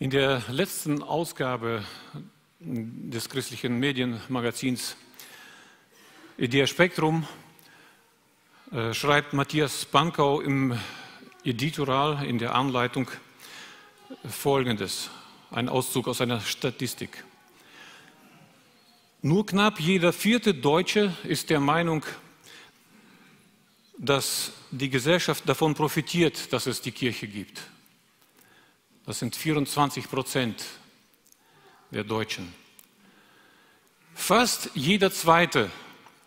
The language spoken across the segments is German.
In der letzten Ausgabe des christlichen Medienmagazins Idea Spektrum äh, schreibt Matthias Bankau im Editoral in der Anleitung Folgendes, ein Auszug aus einer Statistik. Nur knapp jeder vierte Deutsche ist der Meinung, dass die Gesellschaft davon profitiert, dass es die Kirche gibt. Das sind 24 Prozent der Deutschen. Fast jeder Zweite,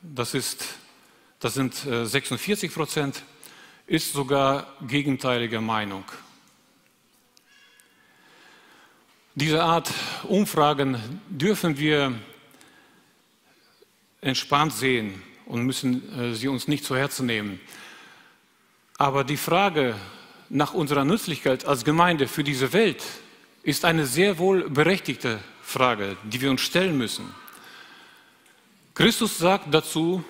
das, ist, das sind 46 äh, Prozent, ist sogar gegenteiliger Meinung. Diese Art Umfragen dürfen wir entspannt sehen und müssen äh, sie uns nicht zu Herzen nehmen. Aber die Frage, nach unserer Nützlichkeit als Gemeinde für diese Welt ist eine sehr wohl berechtigte Frage, die wir uns stellen müssen. Christus sagt dazu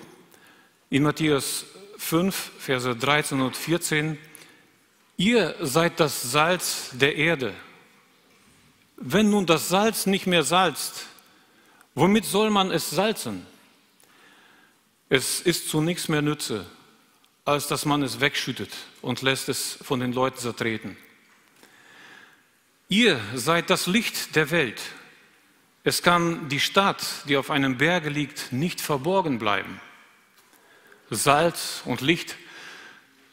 in Matthäus 5, Verse 13 und 14, ihr seid das Salz der Erde. Wenn nun das Salz nicht mehr salzt, womit soll man es salzen? Es ist zu nichts mehr Nütze, als dass man es wegschüttet und lässt es von den Leuten zertreten. Ihr seid das Licht der Welt. Es kann die Stadt, die auf einem Berge liegt, nicht verborgen bleiben. Salz und Licht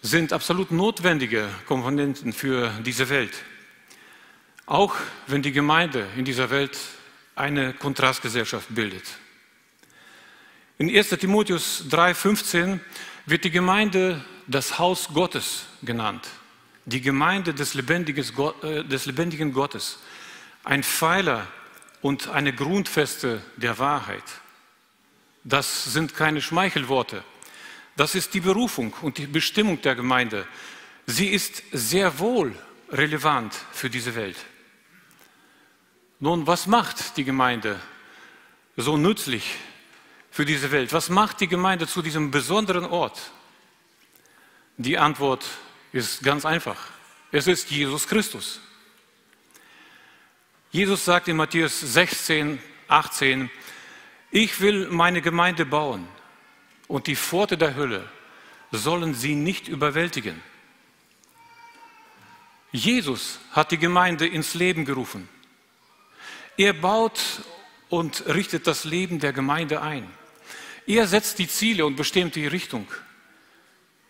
sind absolut notwendige Komponenten für diese Welt. Auch wenn die Gemeinde in dieser Welt eine Kontrastgesellschaft bildet. In 1 Timotheus 3,15 wird die Gemeinde das Haus Gottes genannt, die Gemeinde des, äh, des lebendigen Gottes, ein Pfeiler und eine Grundfeste der Wahrheit. Das sind keine Schmeichelworte. Das ist die Berufung und die Bestimmung der Gemeinde. Sie ist sehr wohl relevant für diese Welt. Nun, was macht die Gemeinde so nützlich für diese Welt? Was macht die Gemeinde zu diesem besonderen Ort? Die Antwort ist ganz einfach. Es ist Jesus Christus. Jesus sagt in Matthäus 16, 18, ich will meine Gemeinde bauen und die Pforte der Hölle sollen sie nicht überwältigen. Jesus hat die Gemeinde ins Leben gerufen. Er baut und richtet das Leben der Gemeinde ein. Er setzt die Ziele und bestimmt die Richtung.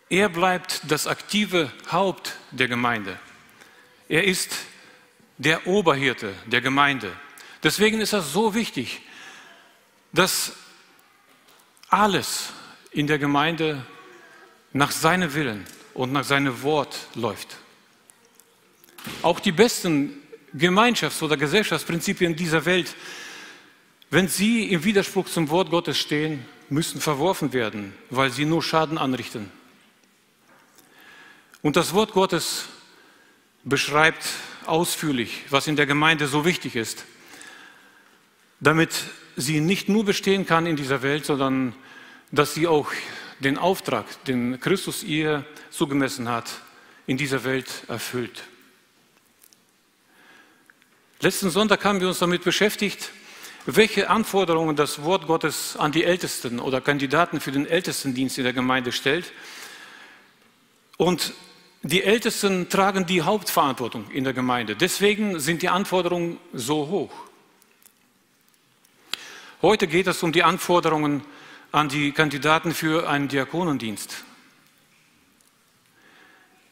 Er bleibt das aktive Haupt der Gemeinde. Er ist der Oberhirte der Gemeinde. Deswegen ist es so wichtig, dass alles in der Gemeinde nach seinem Willen und nach seinem Wort läuft. Auch die besten Gemeinschafts- oder Gesellschaftsprinzipien dieser Welt, wenn sie im Widerspruch zum Wort Gottes stehen, müssen verworfen werden, weil sie nur Schaden anrichten. Und das Wort Gottes beschreibt ausführlich, was in der Gemeinde so wichtig ist, damit sie nicht nur bestehen kann in dieser Welt, sondern dass sie auch den Auftrag, den Christus ihr zugemessen hat, in dieser Welt erfüllt. Letzten Sonntag haben wir uns damit beschäftigt, welche Anforderungen das Wort Gottes an die Ältesten oder Kandidaten für den Ältestendienst in der Gemeinde stellt. Und die Ältesten tragen die Hauptverantwortung in der Gemeinde. Deswegen sind die Anforderungen so hoch. Heute geht es um die Anforderungen an die Kandidaten für einen Diakonendienst.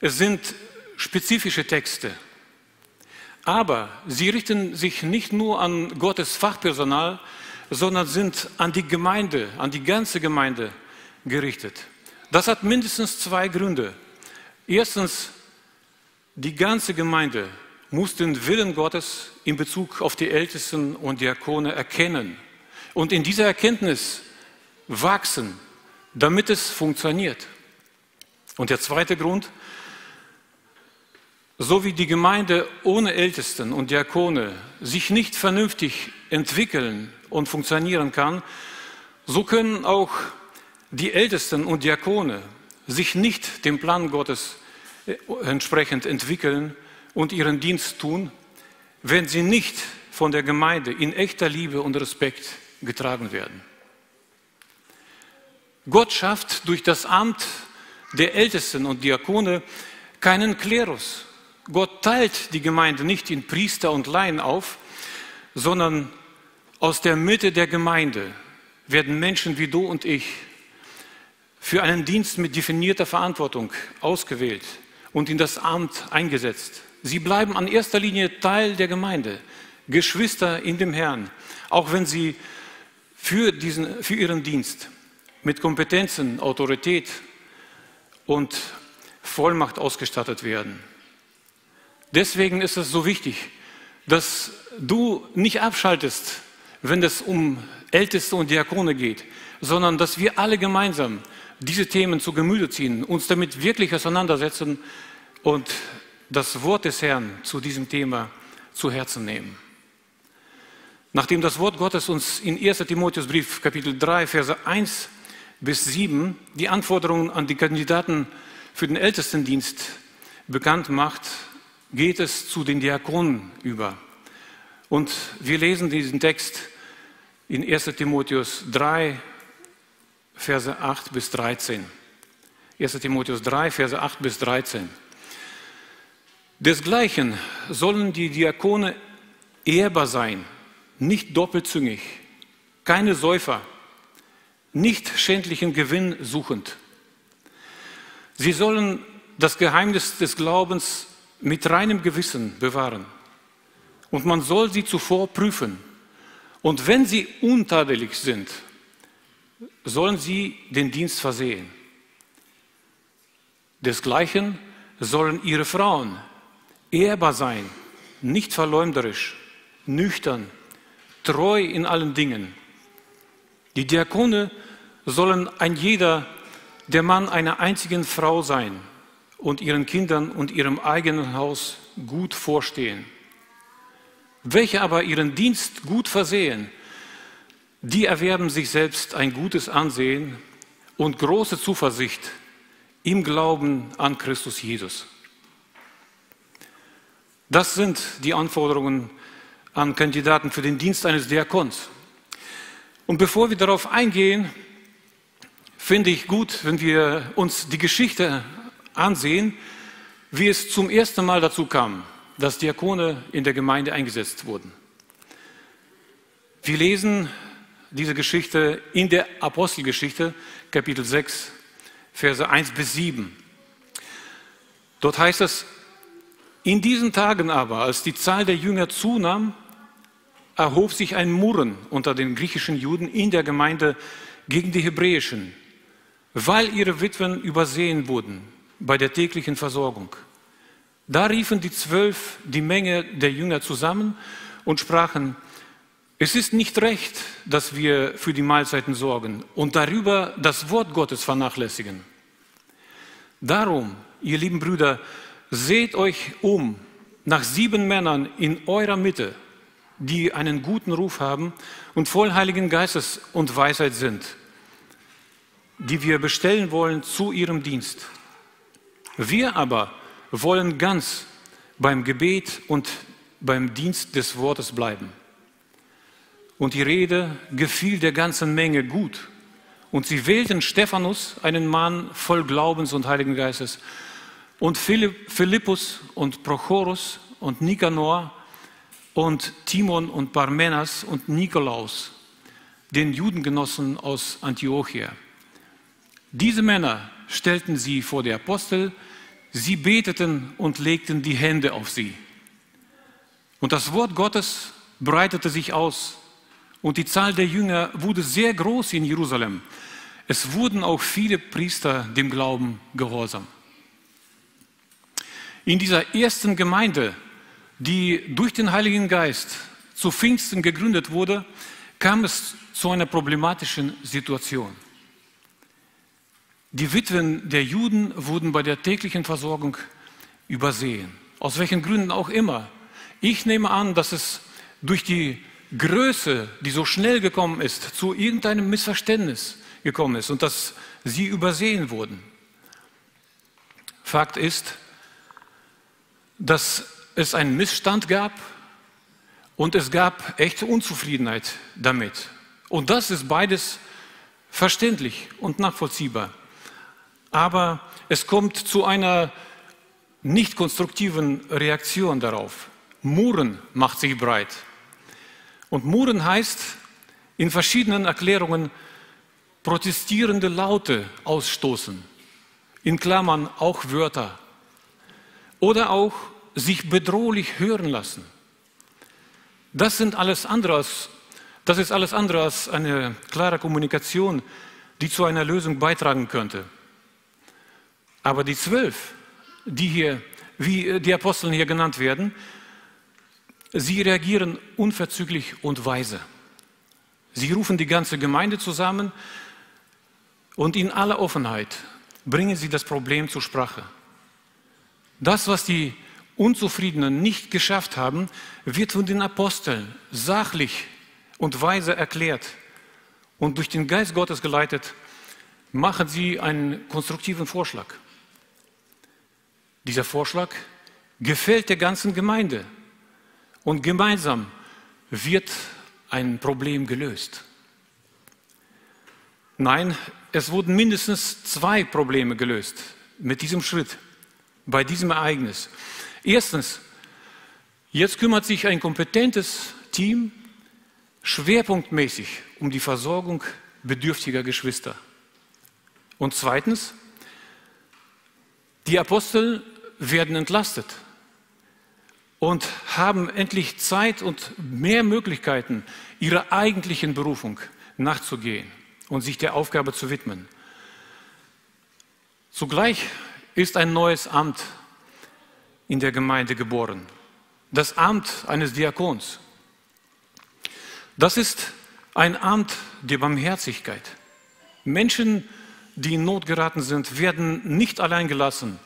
Es sind spezifische Texte, aber sie richten sich nicht nur an Gottes Fachpersonal, sondern sind an die Gemeinde, an die ganze Gemeinde gerichtet. Das hat mindestens zwei Gründe. Erstens, die ganze Gemeinde muss den Willen Gottes in Bezug auf die Ältesten und Diakone erkennen und in dieser Erkenntnis wachsen, damit es funktioniert. Und der zweite Grund, so wie die Gemeinde ohne Ältesten und Diakone sich nicht vernünftig entwickeln und funktionieren kann, so können auch die Ältesten und Diakone sich nicht dem Plan Gottes äh, entsprechend entwickeln und ihren Dienst tun, wenn sie nicht von der Gemeinde in echter Liebe und Respekt getragen werden. Gott schafft durch das Amt der Ältesten und Diakone keinen Klerus. Gott teilt die Gemeinde nicht in Priester und Laien auf, sondern aus der Mitte der Gemeinde werden Menschen wie du und ich für einen Dienst mit definierter Verantwortung ausgewählt und in das Amt eingesetzt. Sie bleiben an erster Linie Teil der Gemeinde, Geschwister in dem Herrn, auch wenn sie für, diesen, für ihren Dienst mit Kompetenzen, Autorität und Vollmacht ausgestattet werden. Deswegen ist es so wichtig, dass du nicht abschaltest, wenn es um Älteste und Diakone geht, sondern dass wir alle gemeinsam diese Themen zu Gemüte ziehen, uns damit wirklich auseinandersetzen und das Wort des Herrn zu diesem Thema zu Herzen nehmen. Nachdem das Wort Gottes uns in 1 Timotheusbrief Kapitel 3, Verse 1 bis 7 die Anforderungen an die Kandidaten für den Ältestendienst bekannt macht, geht es zu den Diakonen über. Und wir lesen diesen Text in 1 Timotheus 3, Verse 8 bis 13. 1 Timotheus 3, Verse 8 bis 13. Desgleichen sollen die Diakone ehrbar sein, nicht doppelzüngig, keine Säufer, nicht schändlichen Gewinn suchend. Sie sollen das Geheimnis des Glaubens mit reinem Gewissen bewahren. Und man soll sie zuvor prüfen. Und wenn sie untadelig sind, sollen sie den Dienst versehen. Desgleichen sollen ihre Frauen ehrbar sein, nicht verleumderisch, nüchtern, treu in allen Dingen. Die Diakone sollen ein jeder der Mann einer einzigen Frau sein und ihren Kindern und ihrem eigenen Haus gut vorstehen. Welche aber ihren Dienst gut versehen, die erwerben sich selbst ein gutes Ansehen und große Zuversicht im Glauben an Christus Jesus. Das sind die Anforderungen an Kandidaten für den Dienst eines Diakons. Und bevor wir darauf eingehen, finde ich gut, wenn wir uns die Geschichte ansehen, wie es zum ersten Mal dazu kam, dass Diakone in der Gemeinde eingesetzt wurden. Wir lesen diese Geschichte in der Apostelgeschichte, Kapitel 6, Verse 1 bis 7. Dort heißt es, in diesen Tagen aber, als die Zahl der Jünger zunahm, erhob sich ein Murren unter den griechischen Juden in der Gemeinde gegen die hebräischen, weil ihre Witwen übersehen wurden bei der täglichen Versorgung. Da riefen die Zwölf die Menge der Jünger zusammen und sprachen, es ist nicht recht, dass wir für die Mahlzeiten sorgen und darüber das Wort Gottes vernachlässigen. Darum, ihr lieben Brüder, seht euch um nach sieben Männern in eurer Mitte, die einen guten Ruf haben und voll Heiligen Geistes und Weisheit sind, die wir bestellen wollen zu ihrem Dienst. Wir aber wollen ganz beim Gebet und beim Dienst des Wortes bleiben. Und die Rede gefiel der ganzen Menge gut. Und sie wählten Stephanus, einen Mann voll Glaubens und Heiligen Geistes, und Philippus und Prochorus und Nikanor und Timon und Parmenas und Nikolaus, den Judengenossen aus Antiochia. Diese Männer stellten sie vor die Apostel, sie beteten und legten die Hände auf sie. Und das Wort Gottes breitete sich aus und die Zahl der Jünger wurde sehr groß in Jerusalem. Es wurden auch viele Priester dem Glauben gehorsam. In dieser ersten Gemeinde, die durch den Heiligen Geist zu Pfingsten gegründet wurde, kam es zu einer problematischen Situation. Die Witwen der Juden wurden bei der täglichen Versorgung übersehen. Aus welchen Gründen auch immer. Ich nehme an, dass es durch die Größe, die so schnell gekommen ist, zu irgendeinem Missverständnis gekommen ist und dass sie übersehen wurden. Fakt ist, dass es einen Missstand gab Und es gab echte Unzufriedenheit damit. Und das ist beides verständlich und nachvollziehbar. Aber es kommt zu einer nicht konstruktiven Reaktion darauf. Muren macht sich breit. Und Muren heißt in verschiedenen Erklärungen protestierende Laute ausstoßen, in Klammern auch Wörter, oder auch sich bedrohlich hören lassen. Das sind alles andere als, das ist alles andere als eine klare Kommunikation, die zu einer Lösung beitragen könnte. Aber die zwölf, die hier, wie die Aposteln hier genannt werden, sie reagieren unverzüglich und weise. Sie rufen die ganze Gemeinde zusammen und in aller Offenheit bringen sie das Problem zur Sprache. Das, was die Unzufriedenen nicht geschafft haben, wird von den Aposteln sachlich und weise erklärt. Und durch den Geist Gottes geleitet, machen sie einen konstruktiven Vorschlag. Dieser Vorschlag gefällt der ganzen Gemeinde. Und gemeinsam wird ein Problem gelöst. Nein, es wurden mindestens zwei Probleme gelöst mit diesem Schritt, bei diesem Ereignis. Erstens, jetzt kümmert sich ein kompetentes Team schwerpunktmäßig um die Versorgung bedürftiger Geschwister. Und zweitens, die Apostel werden entlastet und haben endlich Zeit und mehr Möglichkeiten, ihrer eigentlichen Berufung nachzugehen und sich der Aufgabe zu widmen. Zugleich ist ein neues Amt in der Gemeinde geboren, das Amt eines Diakons. Das ist ein Amt der Barmherzigkeit. Menschen, die in Not geraten sind, werden nicht allein gelassen.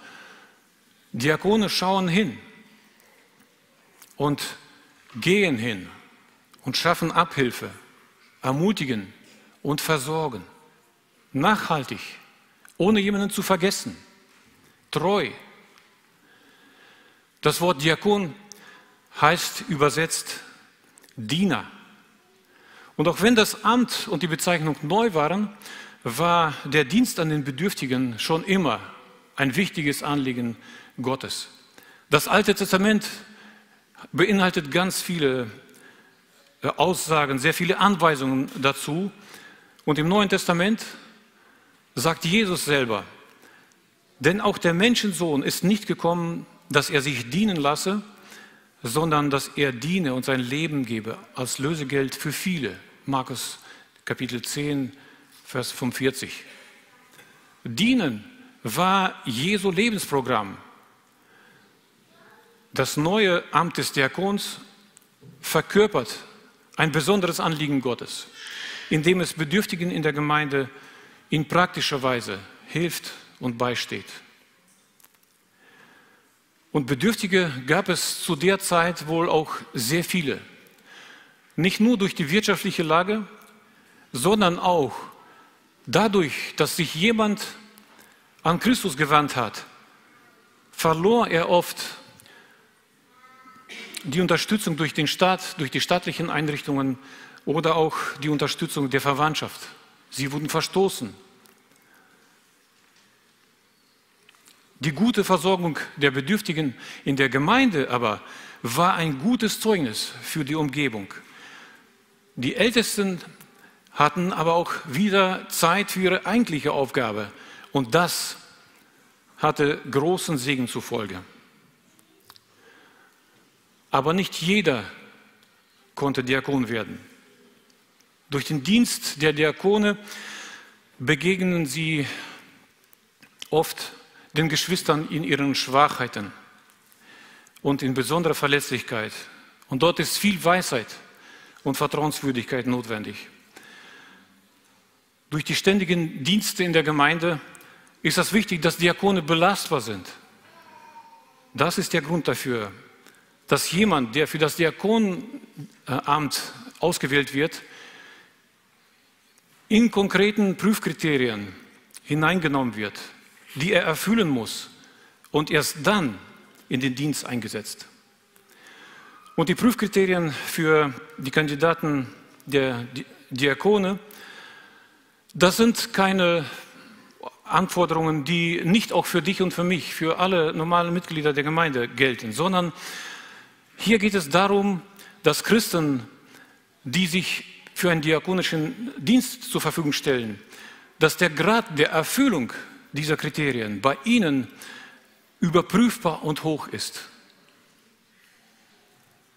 Diakone schauen hin und gehen hin und schaffen Abhilfe, ermutigen und versorgen. Nachhaltig, ohne jemanden zu vergessen, treu. Das Wort Diakon heißt übersetzt Diener. Und auch wenn das Amt und die Bezeichnung neu waren, war der Dienst an den Bedürftigen schon immer ein wichtiges Anliegen Gottes. Das Alte Testament beinhaltet ganz viele äh, Aussagen, sehr viele Anweisungen dazu. Und im Neuen Testament sagt Jesus selber, denn auch der Menschensohn ist nicht gekommen, dass er sich dienen lasse, sondern dass er diene und sein Leben gebe als Lösegeld für viele. Markus Kapitel 10, Vers 45. Dienen war Jesu Lebensprogramm. Das neue Amt des Diakons verkörpert ein besonderes Anliegen Gottes, indem es Bedürftigen in der Gemeinde in praktischer Weise hilft und beisteht. Und Bedürftige gab es zu der Zeit wohl auch sehr viele. Nicht nur durch die wirtschaftliche Lage, sondern auch dadurch, dass sich jemand an Christus gewandt hat, verlor er oft die Unterstützung durch den Staat, durch die staatlichen Einrichtungen oder auch die Unterstützung der Verwandtschaft. Sie wurden verstoßen. Die gute Versorgung der Bedürftigen in der Gemeinde aber war ein gutes Zeugnis für die Umgebung. Die Ältesten hatten aber auch wieder Zeit für ihre eigentliche Aufgabe und das hatte großen Segen zur Folge. Aber nicht jeder konnte Diakon werden. Durch den Dienst der Diakone begegnen sie oft den Geschwistern in ihren Schwachheiten und in besonderer Verletzlichkeit. Und dort ist viel Weisheit und Vertrauenswürdigkeit notwendig. Durch die ständigen Dienste in der Gemeinde ist es wichtig, dass Diakone belastbar sind. Das ist der Grund dafür, dass jemand, der für das Diakonamt ausgewählt wird, in konkreten Prüfkriterien hineingenommen wird, die er erfüllen muss und erst dann in den Dienst eingesetzt. Und die Prüfkriterien für die Kandidaten der Diakone, das sind keine Anforderungen, die nicht auch für dich und für mich, für alle normalen Mitglieder der Gemeinde gelten, sondern hier geht es darum, dass Christen, die sich für einen diakonischen Dienst zur Verfügung stellen, dass der Grad der Erfüllung dieser Kriterien bei ihnen überprüfbar und hoch ist.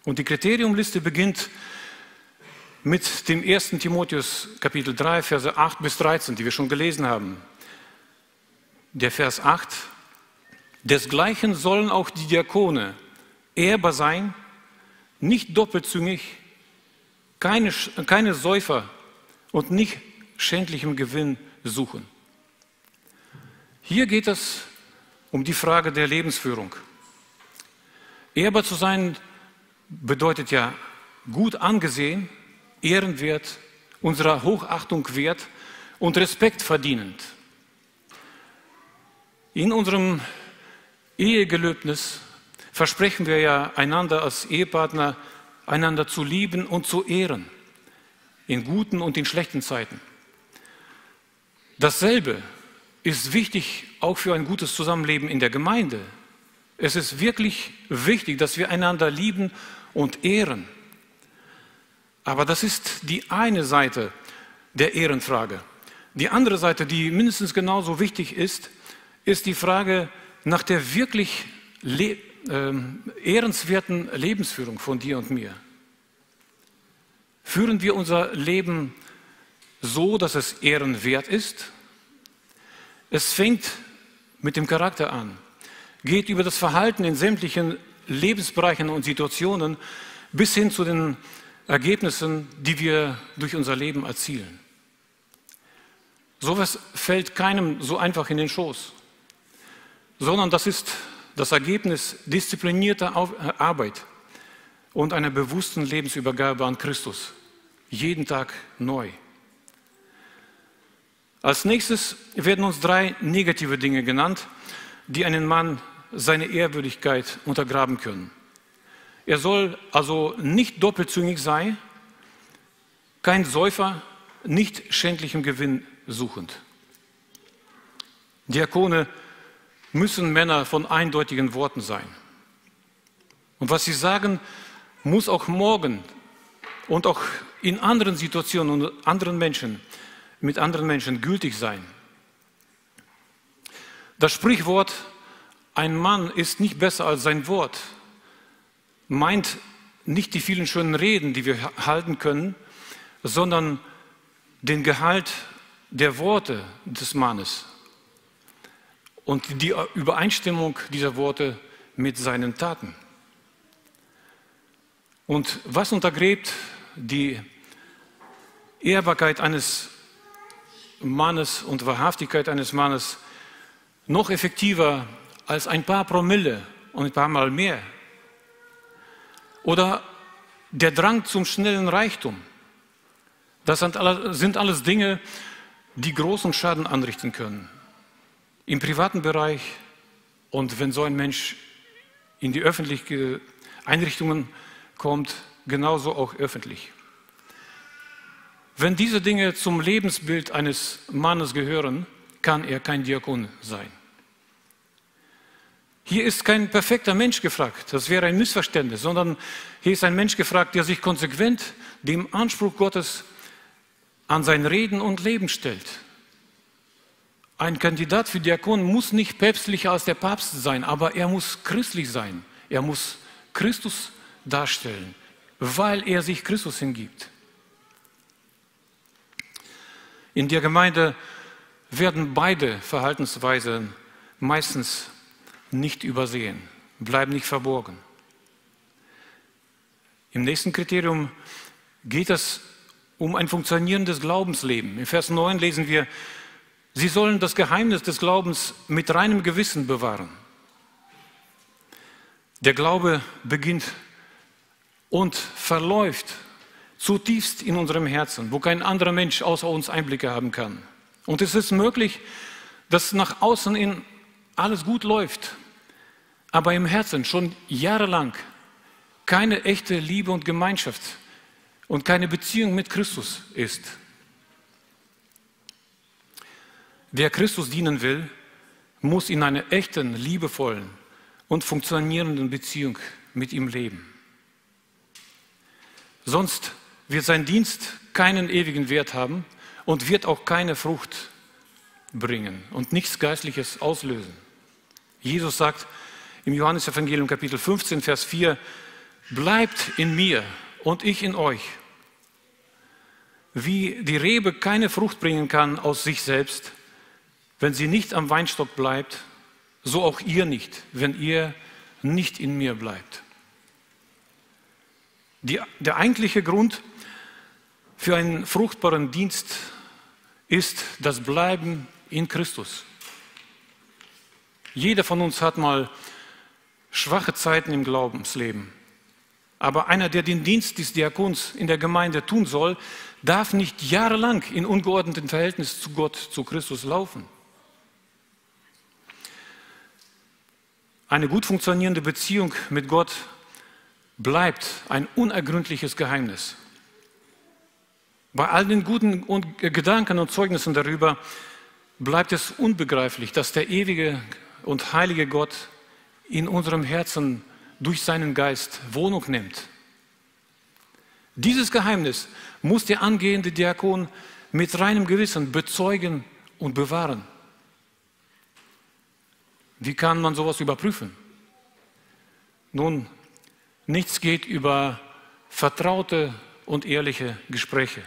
Und die Kriteriumliste beginnt mit dem 1. Timotheus Kapitel 3, Verse 8 bis 13, die wir schon gelesen haben. Der Vers 8, desgleichen sollen auch die Diakone ehrbar sein, nicht doppelzüngig, keine, keine Säufer und nicht schändlichem Gewinn suchen. Hier geht es um die Frage der Lebensführung. Ehrbar zu sein bedeutet ja gut angesehen, ehrenwert, unserer Hochachtung wert und Respekt verdienend. In unserem Ehegelöbnis versprechen wir ja einander als Ehepartner, einander zu lieben und zu ehren, in guten und in schlechten Zeiten. Dasselbe ist wichtig auch für ein gutes Zusammenleben in der Gemeinde. Es ist wirklich wichtig, dass wir einander lieben und ehren. Aber das ist die eine Seite der Ehrenfrage. Die andere Seite, die mindestens genauso wichtig ist, ist die Frage nach der wirklich ehrenswerten Lebensführung von dir und mir. Führen wir unser Leben so, dass es ehrenwert ist? Es fängt mit dem Charakter an, geht über das Verhalten in sämtlichen Lebensbereichen und Situationen bis hin zu den Ergebnissen, die wir durch unser Leben erzielen. Sowas fällt keinem so einfach in den Schoß, sondern das ist das Ergebnis disziplinierter Arbeit und einer bewussten Lebensübergabe an Christus, jeden Tag neu. Als nächstes werden uns drei negative Dinge genannt, die einen Mann seine Ehrwürdigkeit untergraben können. Er soll also nicht doppelzüngig sein, kein Säufer, nicht schändlichem Gewinn suchend. Diakone müssen Männer von eindeutigen Worten sein. Und was sie sagen, muss auch morgen und auch in anderen Situationen und anderen Menschen, mit anderen Menschen gültig sein. Das Sprichwort, ein Mann ist nicht besser als sein Wort, meint nicht die vielen schönen Reden, die wir halten können, sondern den Gehalt der Worte des Mannes und die Übereinstimmung dieser Worte mit seinen Taten. Und was untergräbt die Ehrbarkeit eines Mannes und Wahrhaftigkeit eines Mannes noch effektiver als ein paar Promille und ein paar Mal mehr oder der Drang zum schnellen Reichtum. Das sind alles Dinge, die großen Schaden anrichten können. Im privaten Bereich und wenn so ein Mensch in die öffentlichen Einrichtungen kommt, genauso auch öffentlich. Wenn diese Dinge zum Lebensbild eines Mannes gehören, kann er kein Diakon sein. Hier ist kein perfekter Mensch gefragt, das wäre ein Missverständnis, sondern hier ist ein Mensch gefragt, der sich konsequent dem Anspruch Gottes an sein Reden und Leben stellt. Ein Kandidat für Diakon muss nicht päpstlicher als der Papst sein, aber er muss christlich sein. Er muss Christus darstellen, weil er sich Christus hingibt. In der Gemeinde werden beide Verhaltensweisen meistens nicht übersehen, bleiben nicht verborgen. Im nächsten Kriterium geht es um ein funktionierendes Glaubensleben. In Vers 9 lesen wir, Sie sollen das Geheimnis des Glaubens mit reinem Gewissen bewahren. Der Glaube beginnt und verläuft zutiefst in unserem Herzen, wo kein anderer Mensch außer uns Einblicke haben kann. Und es ist möglich, dass nach außen in alles gut läuft, aber im Herzen schon jahrelang keine echte Liebe und Gemeinschaft und keine Beziehung mit Christus ist. Wer Christus dienen will, muss in einer echten, liebevollen und funktionierenden Beziehung mit ihm leben. Sonst wird sein Dienst keinen ewigen Wert haben und wird auch keine Frucht bringen und nichts Geistliches auslösen. Jesus sagt im Johannesevangelium Kapitel 15, Vers 4, bleibt in mir und ich in euch. Wie die Rebe keine Frucht bringen kann aus sich selbst, wenn sie nicht am Weinstock bleibt, so auch ihr nicht, wenn ihr nicht in mir bleibt. Die, der eigentliche Grund für einen fruchtbaren Dienst ist das Bleiben in Christus. Jeder von uns hat mal schwache Zeiten im Glaubensleben. Aber einer, der den Dienst des Diakons in der Gemeinde tun soll, darf nicht jahrelang in ungeordnetem Verhältnis zu Gott, zu Christus laufen. Eine gut funktionierende Beziehung mit Gott bleibt ein unergründliches Geheimnis. Bei all den guten Gedanken und Zeugnissen darüber bleibt es unbegreiflich, dass der ewige und heilige Gott in unserem Herzen durch seinen Geist Wohnung nimmt. Dieses Geheimnis muss der angehende Diakon mit reinem Gewissen bezeugen und bewahren. Wie kann man sowas überprüfen? Nun, nichts geht über vertraute und ehrliche Gespräche.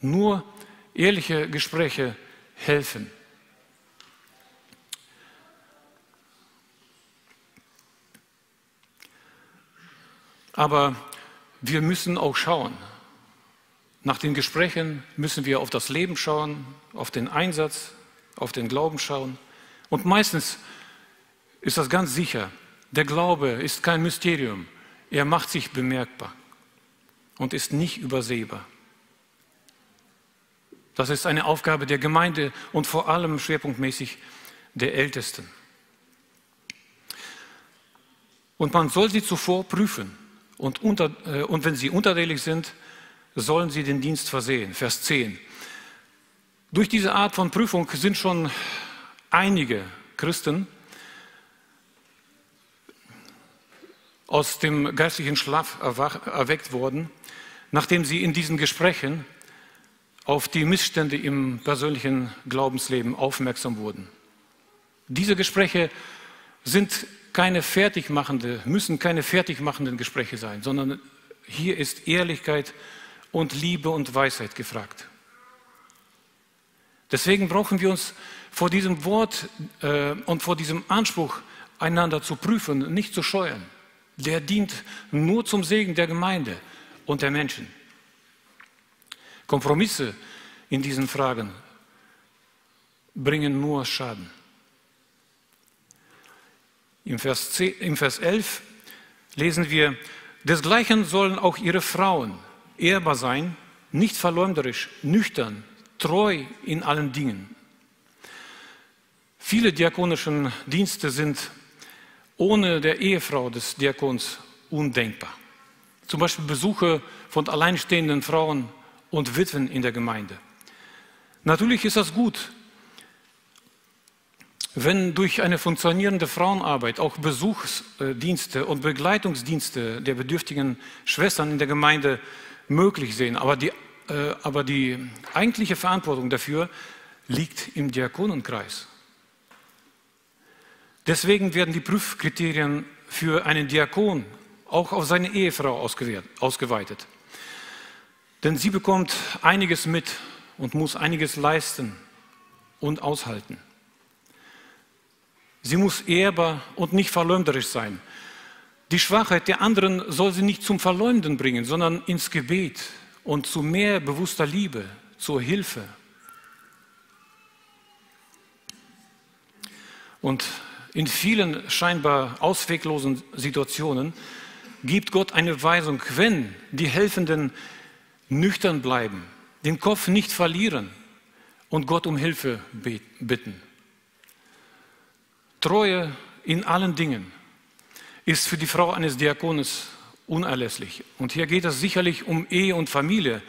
Nur ehrliche Gespräche helfen. Aber wir müssen auch schauen. Nach den Gesprächen müssen wir auf das Leben schauen, auf den Einsatz, auf den Glauben schauen. Und meistens ist das ganz sicher. Der Glaube ist kein Mysterium. Er macht sich bemerkbar und ist nicht übersehbar. Das ist eine Aufgabe der Gemeinde und vor allem schwerpunktmäßig der Ältesten. Und man soll sie zuvor prüfen. Und, unter, äh, und wenn sie untertänig sind, sollen sie den Dienst versehen. Vers 10. Durch diese Art von Prüfung sind schon einige Christen aus dem geistlichen Schlaf erweckt worden, nachdem sie in diesen Gesprächen auf die Missstände im persönlichen Glaubensleben aufmerksam wurden. Diese Gespräche sind keine fertigmachende, müssen keine fertigmachenden Gespräche sein, sondern hier ist Ehrlichkeit und Liebe und Weisheit gefragt. Deswegen brauchen wir uns vor diesem Wort äh, und vor diesem Anspruch, einander zu prüfen, nicht zu scheuen. Der dient nur zum Segen der Gemeinde und der Menschen. Kompromisse in diesen Fragen bringen nur Schaden. Im Vers, 10, Im Vers 11 lesen wir, desgleichen sollen auch ihre Frauen ehrbar sein, nicht verleumderisch, nüchtern, treu in allen Dingen. Viele diakonischen Dienste sind ohne der Ehefrau des Diakons undenkbar. Zum Beispiel Besuche von alleinstehenden Frauen und Witwen in der Gemeinde. Natürlich ist das gut, wenn durch eine funktionierende Frauenarbeit auch Besuchsdienste und Begleitungsdienste der bedürftigen Schwestern in der Gemeinde möglich sind. Aber die, äh, aber die eigentliche Verantwortung dafür liegt im Diakonenkreis. Deswegen werden die Prüfkriterien für einen Diakon auch auf seine Ehefrau ausgeweitet. Denn sie bekommt einiges mit und muss einiges leisten und aushalten. Sie muss ehrbar und nicht verleumderisch sein. Die Schwachheit der anderen soll sie nicht zum Verleumden bringen, sondern ins Gebet und zu mehr bewusster Liebe, zur Hilfe. Und in vielen scheinbar ausweglosen Situationen gibt Gott eine Weisung, wenn die Helfenden nüchtern bleiben, den Kopf nicht verlieren und Gott um Hilfe bitten. Treue in allen Dingen. ist für die Frau eines Diakones unerlässlich. Und hier geht es sicherlich um Ehe und Familie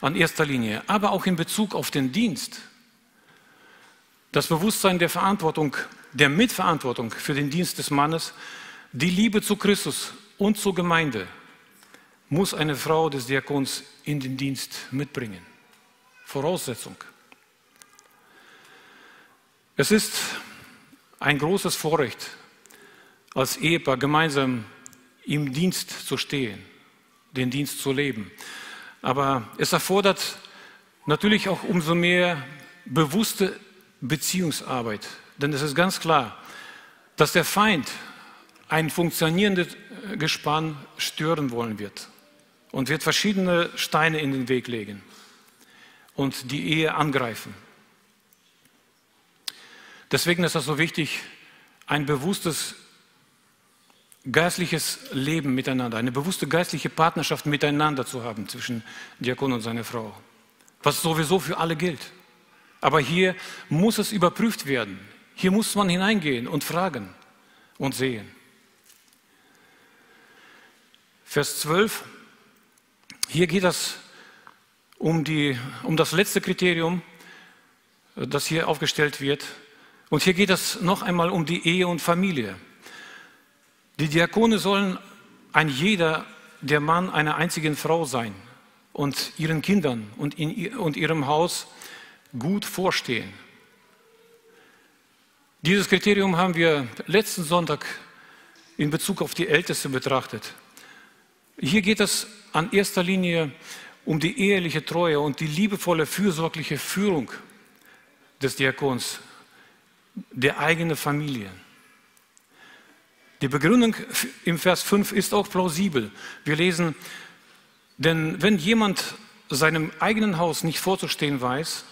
an erster Linie, aber auch in Bezug auf den Dienst. Das Bewusstsein der Verantwortung, der Mitverantwortung für den Dienst des Mannes, die Liebe zu Christus und zur Gemeinde muss eine Frau des Diakons in den Dienst mitbringen. Voraussetzung. Es ist ein großes Vorrecht, als Ehepaar gemeinsam im Dienst zu stehen, den Dienst zu leben. Aber es erfordert natürlich auch umso mehr bewusste Beziehungsarbeit. Denn es ist ganz klar, dass der Feind ein funktionierendes Gespann stören wollen wird und wird verschiedene Steine in den Weg legen und die Ehe angreifen. Deswegen ist es so wichtig, ein bewusstes geistliches Leben miteinander, eine bewusste geistliche Partnerschaft miteinander zu haben zwischen Diakon und seiner Frau, was sowieso für alle gilt. Aber hier muss es überprüft werden. Hier muss man hineingehen und fragen und sehen. Vers 12, hier geht es um, die, um das letzte Kriterium, das hier aufgestellt wird. Und hier geht es noch einmal um die Ehe und Familie. Die Diakone sollen ein jeder, der Mann einer einzigen Frau sein und ihren Kindern und, in, und ihrem Haus gut vorstehen. Dieses Kriterium haben wir letzten Sonntag in Bezug auf die Älteste betrachtet. Hier geht es an erster Linie um die eheliche Treue und die liebevolle, fürsorgliche Führung des Diakons, der eigenen Familie. Die Begründung im Vers 5 ist auch plausibel. Wir lesen, denn wenn jemand seinem eigenen Haus nicht vorzustehen weiß,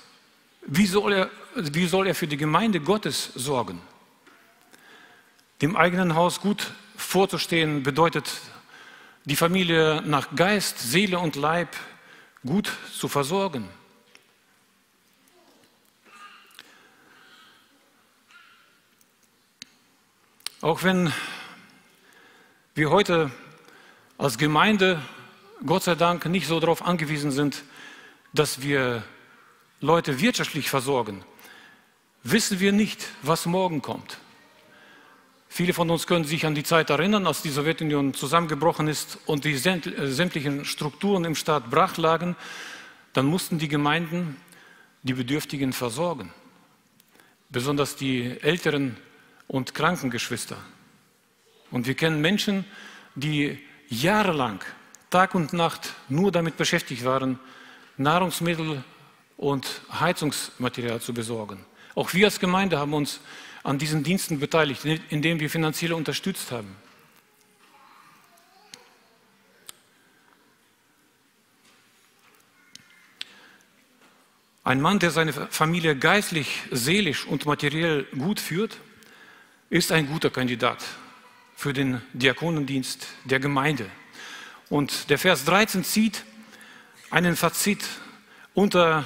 wie soll er, wie soll er für die Gemeinde Gottes sorgen? Dem eigenen Haus gut vorzustehen bedeutet, die Familie nach Geist, Seele und Leib gut zu versorgen. Auch wenn wir heute als Gemeinde, Gott sei Dank, nicht so darauf angewiesen sind, dass wir Leute wirtschaftlich versorgen, wissen wir nicht, was morgen kommt. Viele von uns können sich an die Zeit erinnern, als die Sowjetunion zusammengebrochen ist und die äh, sämtlichen Strukturen im Staat brach lagen. Dann mussten die Gemeinden die Bedürftigen versorgen, besonders die älteren und Krankengeschwister. Und wir kennen Menschen, die jahrelang, Tag und Nacht nur damit beschäftigt waren, Nahrungsmittel und Heizungsmaterial zu besorgen. Auch wir als Gemeinde haben uns an diesen Diensten beteiligt, indem wir finanziell unterstützt haben. Ein Mann, der seine Familie geistlich, seelisch und materiell gut führt, ist ein guter Kandidat für den Diakonendienst der Gemeinde. Und der Vers 13 zieht einen Fazit unter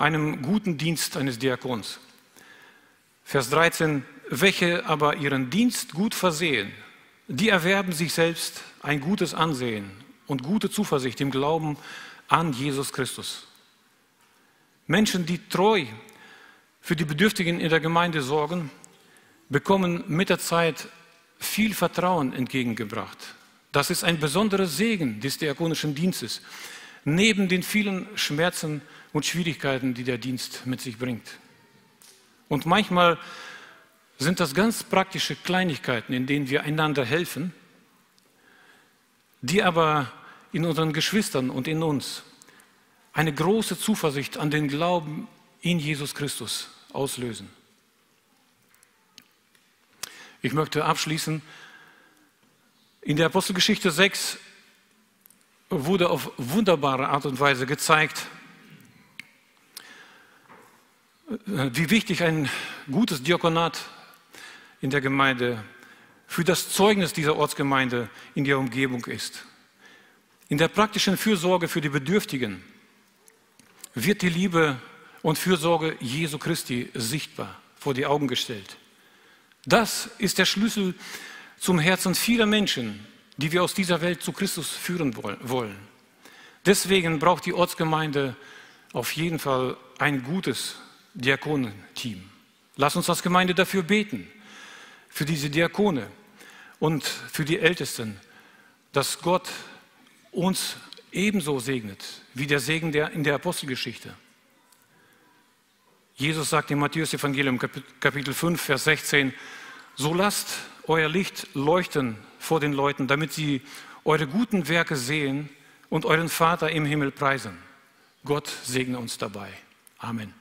einem guten Dienst eines Diakons. Vers 13, welche aber ihren Dienst gut versehen, die erwerben sich selbst ein gutes Ansehen und gute Zuversicht im Glauben an Jesus Christus. Menschen, die treu für die Bedürftigen in der Gemeinde sorgen, bekommen mit der Zeit viel Vertrauen entgegengebracht. Das ist ein besonderer Segen des diakonischen Dienstes, neben den vielen Schmerzen und Schwierigkeiten, die der Dienst mit sich bringt. Und manchmal sind das ganz praktische Kleinigkeiten, in denen wir einander helfen, die aber in unseren Geschwistern und in uns eine große Zuversicht an den Glauben in Jesus Christus auslösen. Ich möchte abschließen. In der Apostelgeschichte 6 wurde auf wunderbare Art und Weise gezeigt, wie wichtig ein gutes Diakonat in der Gemeinde für das Zeugnis dieser Ortsgemeinde in der Umgebung ist. In der praktischen Fürsorge für die Bedürftigen wird die Liebe und Fürsorge Jesu Christi sichtbar vor die Augen gestellt. Das ist der Schlüssel zum Herzen vieler Menschen, die wir aus dieser Welt zu Christus führen wollen. Deswegen braucht die Ortsgemeinde auf jeden Fall ein gutes Diakonenteam. Lass uns als Gemeinde dafür beten, für diese Diakone und für die Ältesten, dass Gott uns ebenso segnet wie der Segen der, in der Apostelgeschichte. Jesus sagt im Matthäus-Evangelium, Kapitel 5, Vers 16, so lasst euer Licht leuchten vor den Leuten, damit sie eure guten Werke sehen und euren Vater im Himmel preisen. Gott segne uns dabei. Amen.